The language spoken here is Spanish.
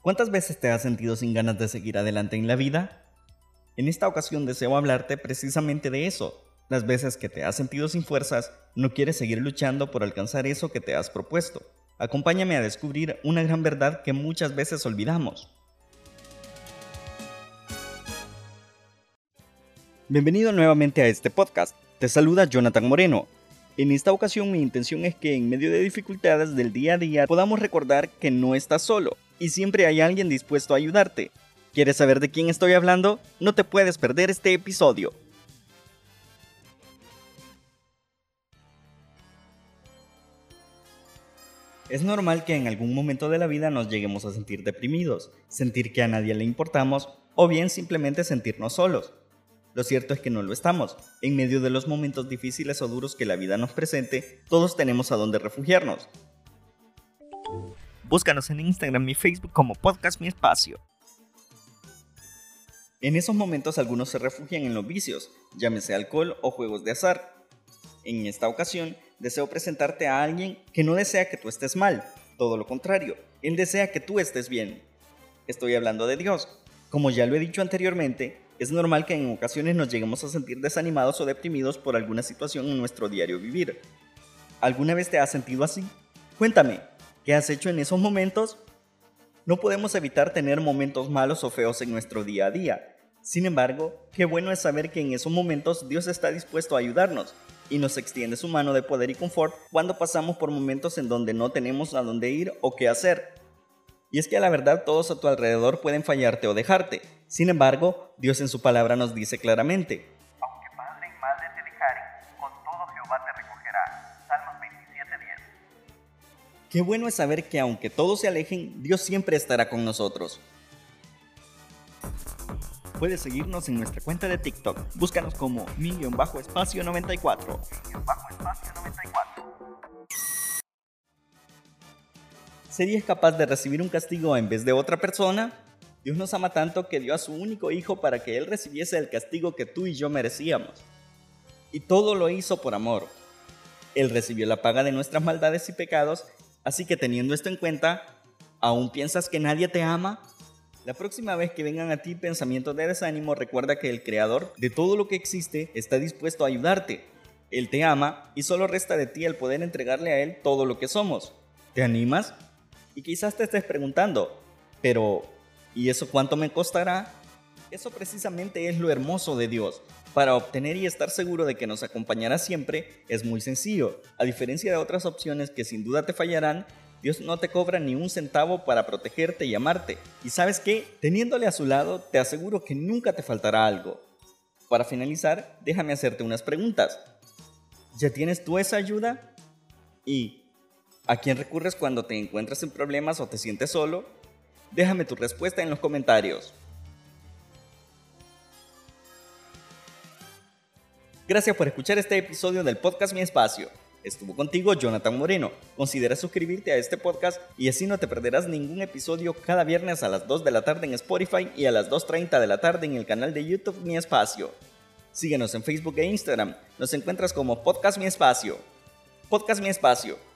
¿Cuántas veces te has sentido sin ganas de seguir adelante en la vida? En esta ocasión deseo hablarte precisamente de eso, las veces que te has sentido sin fuerzas, no quieres seguir luchando por alcanzar eso que te has propuesto. Acompáñame a descubrir una gran verdad que muchas veces olvidamos. Bienvenido nuevamente a este podcast. Te saluda Jonathan Moreno. En esta ocasión mi intención es que en medio de dificultades del día a día podamos recordar que no estás solo y siempre hay alguien dispuesto a ayudarte. ¿Quieres saber de quién estoy hablando? No te puedes perder este episodio. Es normal que en algún momento de la vida nos lleguemos a sentir deprimidos, sentir que a nadie le importamos o bien simplemente sentirnos solos. Lo cierto es que no lo estamos. En medio de los momentos difíciles o duros que la vida nos presente, todos tenemos a dónde refugiarnos. Búscanos en Instagram y Facebook como Podcast Mi Espacio. En esos momentos algunos se refugian en los vicios, llámese alcohol o juegos de azar. En esta ocasión, deseo presentarte a alguien que no desea que tú estés mal, todo lo contrario, él desea que tú estés bien. Estoy hablando de Dios. Como ya lo he dicho anteriormente, es normal que en ocasiones nos lleguemos a sentir desanimados o deprimidos por alguna situación en nuestro diario vivir. ¿Alguna vez te has sentido así? Cuéntame, ¿Qué has hecho en esos momentos? No podemos evitar tener momentos malos o feos en nuestro día a día. Sin embargo, qué bueno es saber que en esos momentos Dios está dispuesto a ayudarnos y nos extiende su mano de poder y confort cuando pasamos por momentos en donde no tenemos a dónde ir o qué hacer. Y es que a la verdad todos a tu alrededor pueden fallarte o dejarte. Sin embargo, Dios en su palabra nos dice claramente, Qué bueno es saber que aunque todos se alejen, Dios siempre estará con nosotros. Puedes seguirnos en nuestra cuenta de TikTok. Búscanos como mi-espacio 94. ¿Serías capaz de recibir un castigo en vez de otra persona? Dios nos ama tanto que dio a su único hijo para que Él recibiese el castigo que tú y yo merecíamos. Y todo lo hizo por amor. Él recibió la paga de nuestras maldades y pecados Así que teniendo esto en cuenta, ¿aún piensas que nadie te ama? La próxima vez que vengan a ti pensamientos de desánimo, recuerda que el creador de todo lo que existe está dispuesto a ayudarte. Él te ama y solo resta de ti el poder entregarle a Él todo lo que somos. ¿Te animas? Y quizás te estés preguntando, pero ¿y eso cuánto me costará? Eso precisamente es lo hermoso de Dios. Para obtener y estar seguro de que nos acompañará siempre es muy sencillo. A diferencia de otras opciones que sin duda te fallarán, Dios no te cobra ni un centavo para protegerte y amarte. Y sabes qué, teniéndole a su lado, te aseguro que nunca te faltará algo. Para finalizar, déjame hacerte unas preguntas. ¿Ya tienes tú esa ayuda? ¿Y a quién recurres cuando te encuentras en problemas o te sientes solo? Déjame tu respuesta en los comentarios. Gracias por escuchar este episodio del podcast Mi Espacio. Estuvo contigo Jonathan Moreno. Considera suscribirte a este podcast y así no te perderás ningún episodio cada viernes a las 2 de la tarde en Spotify y a las 2.30 de la tarde en el canal de YouTube Mi Espacio. Síguenos en Facebook e Instagram. Nos encuentras como Podcast Mi Espacio. Podcast Mi Espacio